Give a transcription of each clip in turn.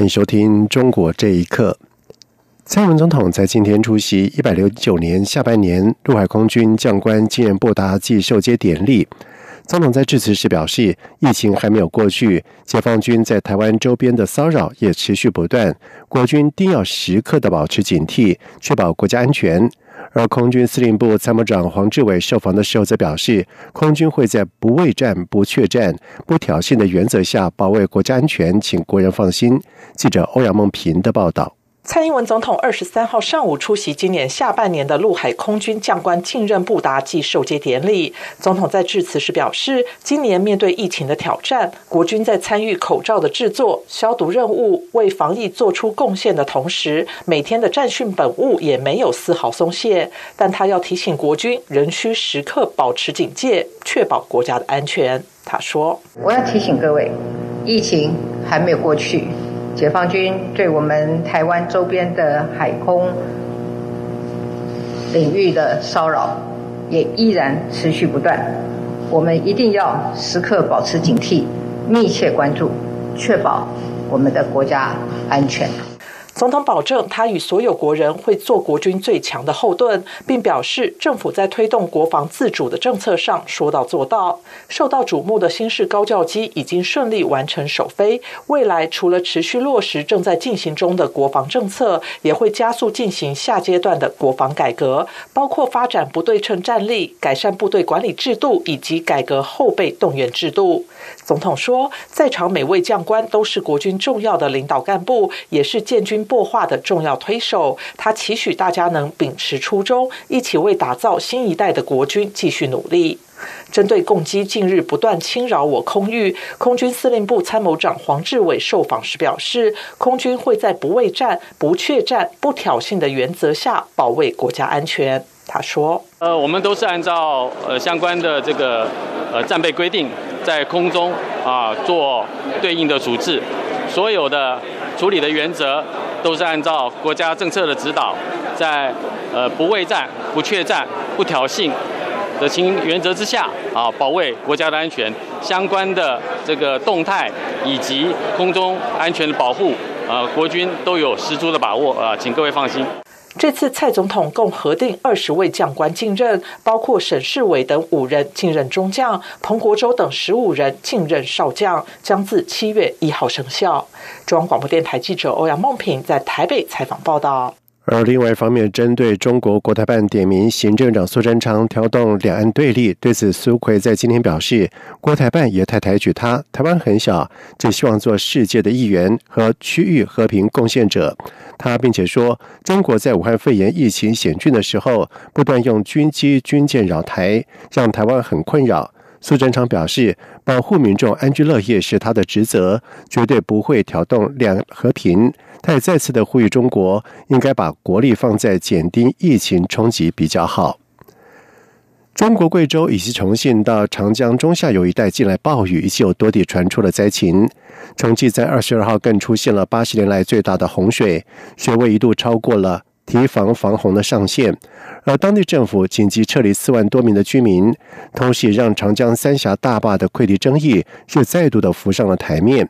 欢迎收听《中国这一刻》。蔡英文总统在今天出席一百零九年下半年陆海空军将官纪念布达暨授接典礼。总统在致辞时表示，疫情还没有过去，解放军在台湾周边的骚扰也持续不断，国军定要时刻的保持警惕，确保国家安全。而空军司令部参谋长黄志伟受访的时候则表示，空军会在不畏战、不怯战、不挑衅的原则下保卫国家安全，请国人放心。记者欧阳梦平的报道。蔡英文总统二十三号上午出席今年下半年的陆海空军将官进任布达暨授阶典礼。总统在致辞时表示，今年面对疫情的挑战，国军在参与口罩的制作、消毒任务，为防疫做出贡献的同时，每天的战训本务也没有丝毫松懈。但他要提醒国军，仍需时刻保持警戒，确保国家的安全。他说：“我要提醒各位，疫情还没有过去。”解放军对我们台湾周边的海空领域的骚扰也依然持续不断，我们一定要时刻保持警惕，密切关注，确保我们的国家安全。总统保证，他与所有国人会做国军最强的后盾，并表示政府在推动国防自主的政策上说到做到。受到瞩目的新式高教机已经顺利完成首飞，未来除了持续落实正在进行中的国防政策，也会加速进行下阶段的国防改革，包括发展不对称战力、改善部队管理制度以及改革后备动员制度。总统说，在场每位将官都是国军重要的领导干部，也是建军。破化的重要推手，他期许大家能秉持初衷，一起为打造新一代的国军继续努力。针对共机近日不断侵扰我空域，空军司令部参谋长黄志伟受访时表示，空军会在不畏战、不怯战、不挑衅的原则下保卫国家安全。他说：“呃，我们都是按照呃相关的这个呃战备规定，在空中啊做对应的处置，所有的处理的原则。”都是按照国家政策的指导，在呃不畏战、不怯战、不挑衅的情原则之下啊，保卫国家的安全。相关的这个动态以及空中安全的保护，呃，国军都有十足的把握啊，请各位放心。这次蔡总统共核定二十位将官进任，包括沈世伟等五人进任中将，彭国洲等十五人进任少将，将自七月一号生效。中央广播电台记者欧阳梦平在台北采访报道。而另外一方面，针对中国国台办点名行政长苏贞昌挑动两岸对立，对此苏奎在今天表示，国台办也太抬举他，台湾很小，只希望做世界的一员和区域和平贡献者。他并且说，中国在武汉肺炎疫情险峻的时候，不断用军机军舰扰台，让台湾很困扰。苏贞昌表示，保护民众安居乐业是他的职责，绝对不会挑动两和平。他也再次的呼吁中国应该把国力放在减低疫情冲击比较好。中国贵州以及重庆到长江中下游一带近来暴雨，以及有多地传出了灾情。重庆在二十二号更出现了八十年来最大的洪水，水位一度超过了提防防洪的上限，而当地政府紧急撤离四万多名的居民，同时也让长江三峡大坝的溃堤争议又再度的浮上了台面。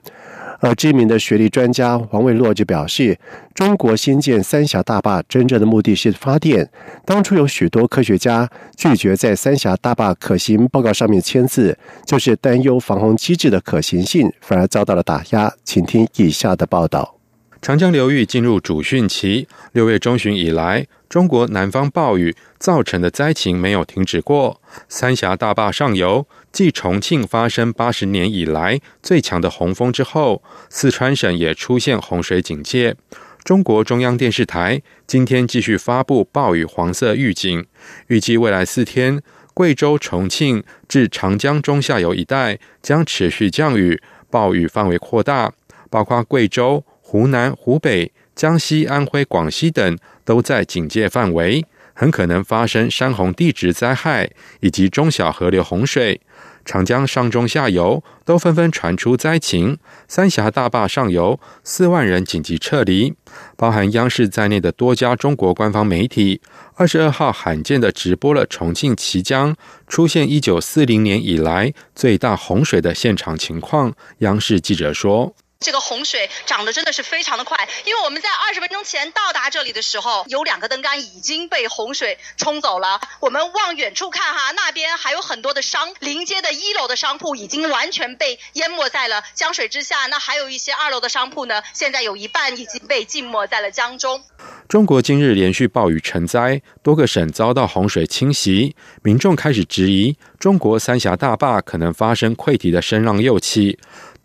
而知名的学历专家王卫洛就表示，中国新建三峡大坝真正的目的是发电。当初有许多科学家拒绝在三峡大坝可行报告上面签字，就是担忧防洪机制的可行性，反而遭到了打压。请听以下的报道。长江流域进入主汛期，六月中旬以来，中国南方暴雨造成的灾情没有停止过。三峡大坝上游，继重庆发生八十年以来最强的洪峰之后，四川省也出现洪水警戒。中国中央电视台今天继续发布暴雨黄色预警，预计未来四天，贵州、重庆至长江中下游一带将持续降雨，暴雨范围扩大，包括贵州。湖南、湖北、江西、安徽、广西等都在警戒范围，很可能发生山洪地质灾害以及中小河流洪水。长江上中下游都纷纷传出灾情，三峡大坝上游四万人紧急撤离，包含央视在内的多家中国官方媒体，二十二号罕见的直播了重庆綦江出现一九四零年以来最大洪水的现场情况。央视记者说。这个洪水涨得真的是非常的快，因为我们在二十分钟前到达这里的时候，有两个灯杆已经被洪水冲走了。我们往远处看哈，那边还有很多的商，临街的一楼的商铺已经完全被淹没在了江水之下。那还有一些二楼的商铺呢，现在有一半已经被浸没在了江中。中国今日连续暴雨成灾，多个省遭到洪水侵袭，民众开始质疑中国三峡大坝可能发生溃堤的声浪又起。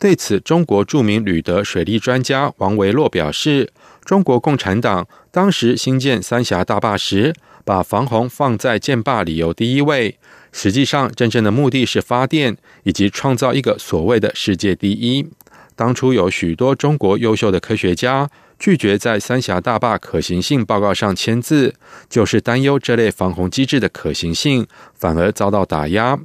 对此，中国著名旅德水利专家王维洛表示：“中国共产党当时兴建三峡大坝时，把防洪放在建坝理由第一位，实际上真正的目的是发电以及创造一个所谓的世界第一。当初有许多中国优秀的科学家拒绝在三峡大坝可行性报告上签字，就是担忧这类防洪机制的可行性反而遭到打压。”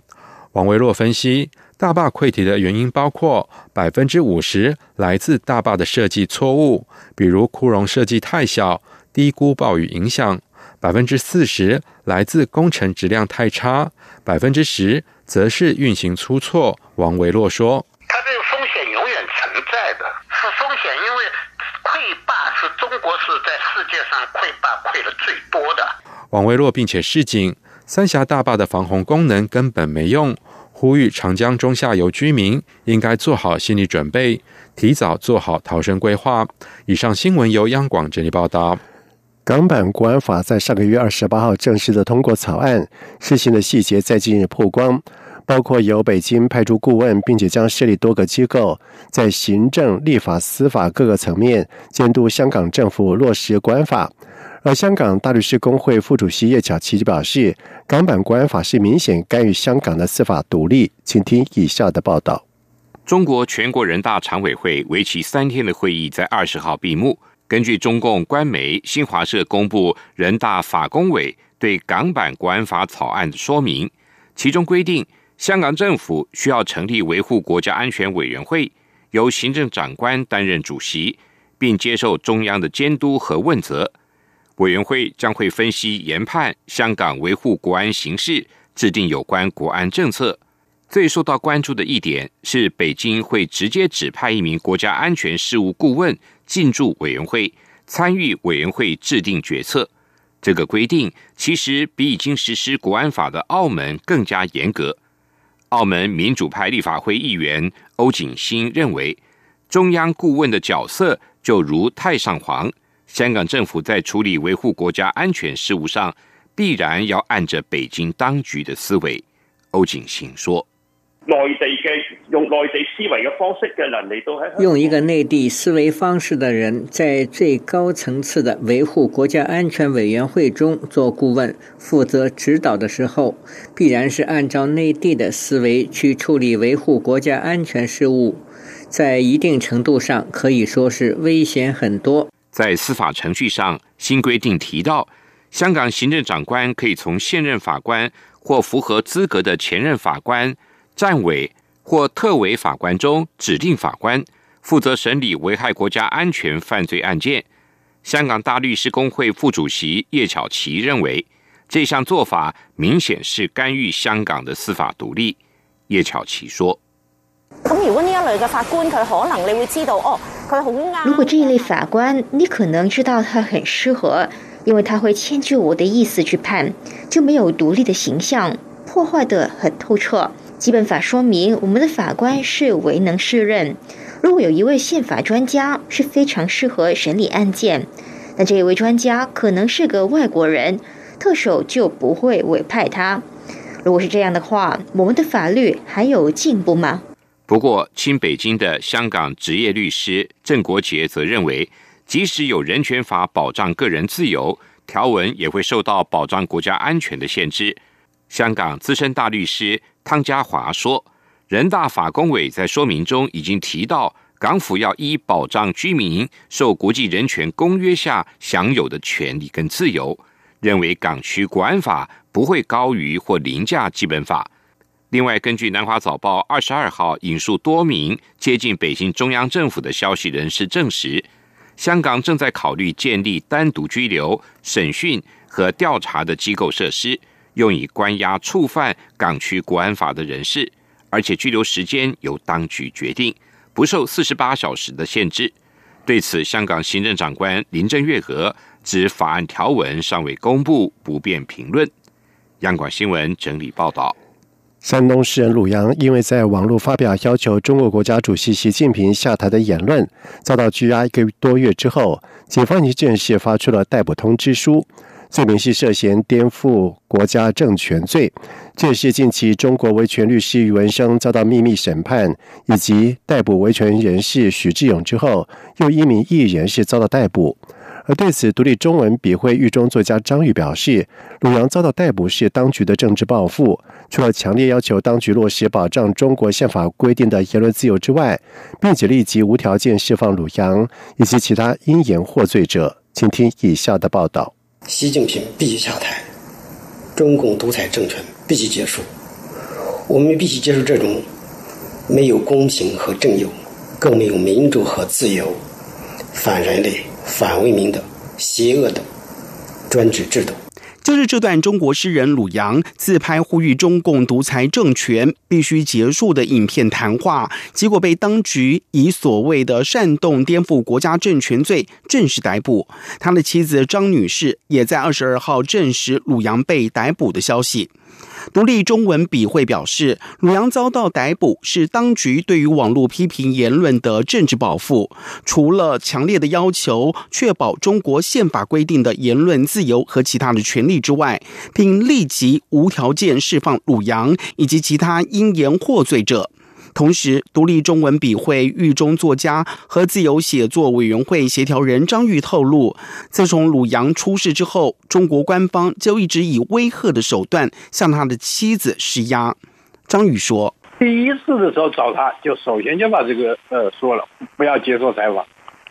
王维洛分析。大坝溃堤的原因包括百分之五十来自大坝的设计错误，比如窟窿设计太小，低估暴雨影响；百分之四十来自工程质量太差，百分之十则是运行出错。王维洛说：“它这个风险永远存在的，是风险，因为溃坝是中国是在世界上溃坝溃的最多的。”王维洛并且示警，三峡大坝的防洪功能根本没用。呼吁长江中下游居民应该做好心理准备，提早做好逃生规划。以上新闻由央广整理报道。港版国安法在上个月二十八号正式的通过草案，事情的细节在近日曝光，包括由北京派出顾问，并且将设立多个机构，在行政、立法、司法各个层面监督香港政府落实国安法。而香港大律师公会副主席叶巧琪就表示，港版国安法是明显干预香港的司法独立。请听以下的报道：中国全国人大常委会为期三天的会议在二十号闭幕。根据中共官媒新华社公布，人大法工委对港版国安法草案的说明，其中规定，香港政府需要成立维护国家安全委员会，由行政长官担任主席，并接受中央的监督和问责。委员会将会分析研判香港维护国安形势，制定有关国安政策。最受到关注的一点是，北京会直接指派一名国家安全事务顾问进驻委员会，参与委员会制定决策。这个规定其实比已经实施国安法的澳门更加严格。澳门民主派立法会议员欧景新认为，中央顾问的角色就如太上皇。香港政府在处理维护国家安全事务上，必然要按着北京当局的思维。欧景行说：“内地嘅用内地思维嘅方式嘅人嚟到喺用一个内地思维方式的人，在最高层次的维护国家安全委员会中做顾问、负责指导的时候，必然是按照内地的思维去处理维护国家安全事务，在一定程度上可以说是危险很多。”在司法程序上，新规定提到，香港行政长官可以从现任法官或符合资格的前任法官、战委或特委法官中指定法官，负责审理危害国家安全犯罪案件。香港大律师公会副主席叶巧琪认为，这项做法明显是干预香港的司法独立。叶巧琪说。咁如果呢一类嘅法官，佢可能你会知道哦，如果这一类法官，你可能知道他很适合，因为他会迁就我的意思去判，就没有独立的形象，破坏的很透彻。基本法说明我们的法官是唯能适任。如果有一位宪法专家是非常适合审理案件，但这一位专家可能是个外国人，特首就不会委派他。如果是这样的话，我们的法律还有进步吗？不过，亲北京的香港职业律师郑国杰则认为，即使有人权法保障个人自由条文，也会受到保障国家安全的限制。香港资深大律师汤家华说：“人大法工委在说明中已经提到，港府要依保障居民受国际人权公约下享有的权利跟自由，认为港区国安法不会高于或凌驾基本法。另外，根据南华早报二十二号引述多名接近北京中央政府的消息人士证实，香港正在考虑建立单独拘留、审讯和调查的机构设施，用以关押触犯港区国安法的人士，而且拘留时间由当局决定。不受四十八小时的限制。对此，香港行政长官林郑月娥指法案条文尚未公布，不便评论。央广新闻整理报道：山东诗人鲁阳因为在网络发表要求中国国家主席习近平下台的言论，遭到拘押一个多月之后，警方已正式发出了逮捕通知书。罪名是涉嫌颠覆国家政权罪，这也是近期中国维权律师余文生遭到秘密审判，以及逮捕维权人士许志勇之后，又一名艺人士遭到逮捕。而对此，独立中文笔会狱中作家张玉表示，鲁阳遭到逮捕是当局的政治报复，除了强烈要求当局落实保障中国宪法规定的言论自由之外，并且立即无条件释放鲁阳以及其他因言获罪者。请听以下的报道。习近平必须下台，中共独裁政权必须结束。我们必须结束这种没有公平和正义，更没有民主和自由、反人类、反为明的邪恶的专制制度。就是这段中国诗人鲁阳自拍呼吁中共独裁政权必须结束的影片谈话，结果被当局以所谓的煽动颠覆国家政权罪正式逮捕。他的妻子张女士也在二十二号证实鲁阳被逮捕的消息。独立中文笔会表示，鲁阳遭到逮捕是当局对于网络批评言论的政治报复。除了强烈的要求确保中国宪法规定的言论自由和其他的权利力之外，并立即无条件释放鲁阳以及其他因言获罪者。同时，独立中文笔会狱中作家和自由写作委员会协调人张玉透露，自从鲁阳出事之后，中国官方就一直以威吓的手段向他的妻子施压。张宇说：“第一次的时候找他，就首先就把这个呃说了，不要接受采访，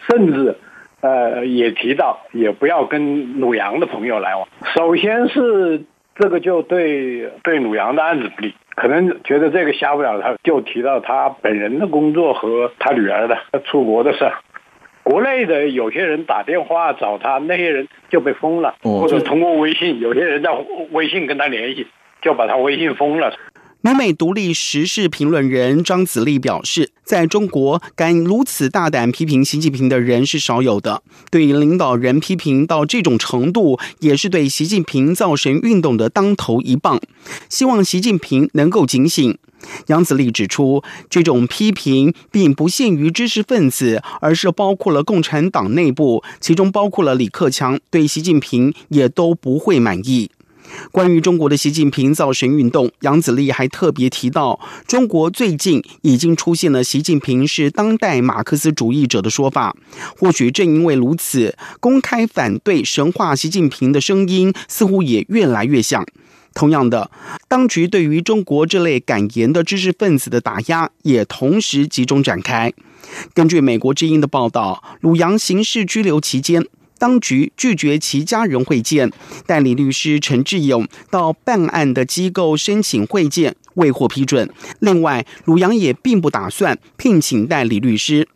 甚至呃也提到也不要跟鲁阳的朋友来往。首先是这个就对对鲁阳的案子不利。”可能觉得这个瞎不了，他就提到他本人的工作和他女儿的出国的事。国内的有些人打电话找他，那些人就被封了，或者通过微信，有些人在微信跟他联系，就把他微信封了。美美独立时事评论人张子丽表示，在中国敢如此大胆批评习近平的人是少有的。对领导人批评到这种程度，也是对习近平造神运动的当头一棒。希望习近平能够警醒。杨子立指出，这种批评并不限于知识分子，而是包括了共产党内部，其中包括了李克强，对习近平也都不会满意。关于中国的习近平造神运动，杨子立还特别提到，中国最近已经出现了习近平是当代马克思主义者的说法。或许正因为如此，公开反对神话习近平的声音似乎也越来越响。同样的，当局对于中国这类敢言的知识分子的打压也同时集中展开。根据美国之音的报道，鲁阳刑事拘留期间。当局拒绝其家人会见，代理律师陈志勇到办案的机构申请会见，未获批准。另外，鲁阳也并不打算聘请代理律师。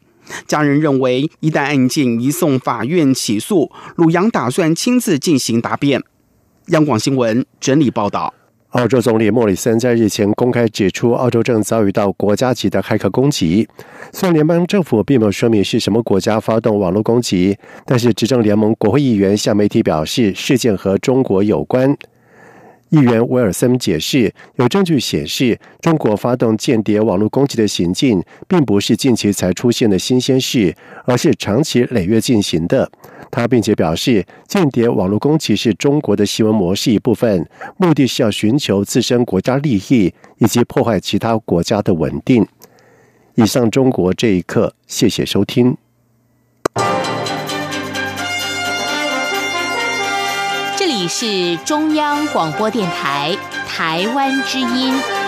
家人认为，一旦案件移送法院起诉，鲁阳打算亲自进行答辩。央广新闻整理报道。澳洲总理莫里森在日前公开指出，澳洲正遭遇到国家级的骇客攻击。虽然联邦政府并没有说明是什么国家发动网络攻击，但是执政联盟国会议员向媒体表示，事件和中国有关。议员威尔森解释，有证据显示，中国发动间谍网络攻击的行径，并不是近期才出现的新鲜事，而是长期累月进行的。他并且表示，间谍网络攻击是中国的新闻模式一部分，目的是要寻求自身国家利益，以及破坏其他国家的稳定。以上，中国这一刻，谢谢收听。这里是中央广播电台台湾之音。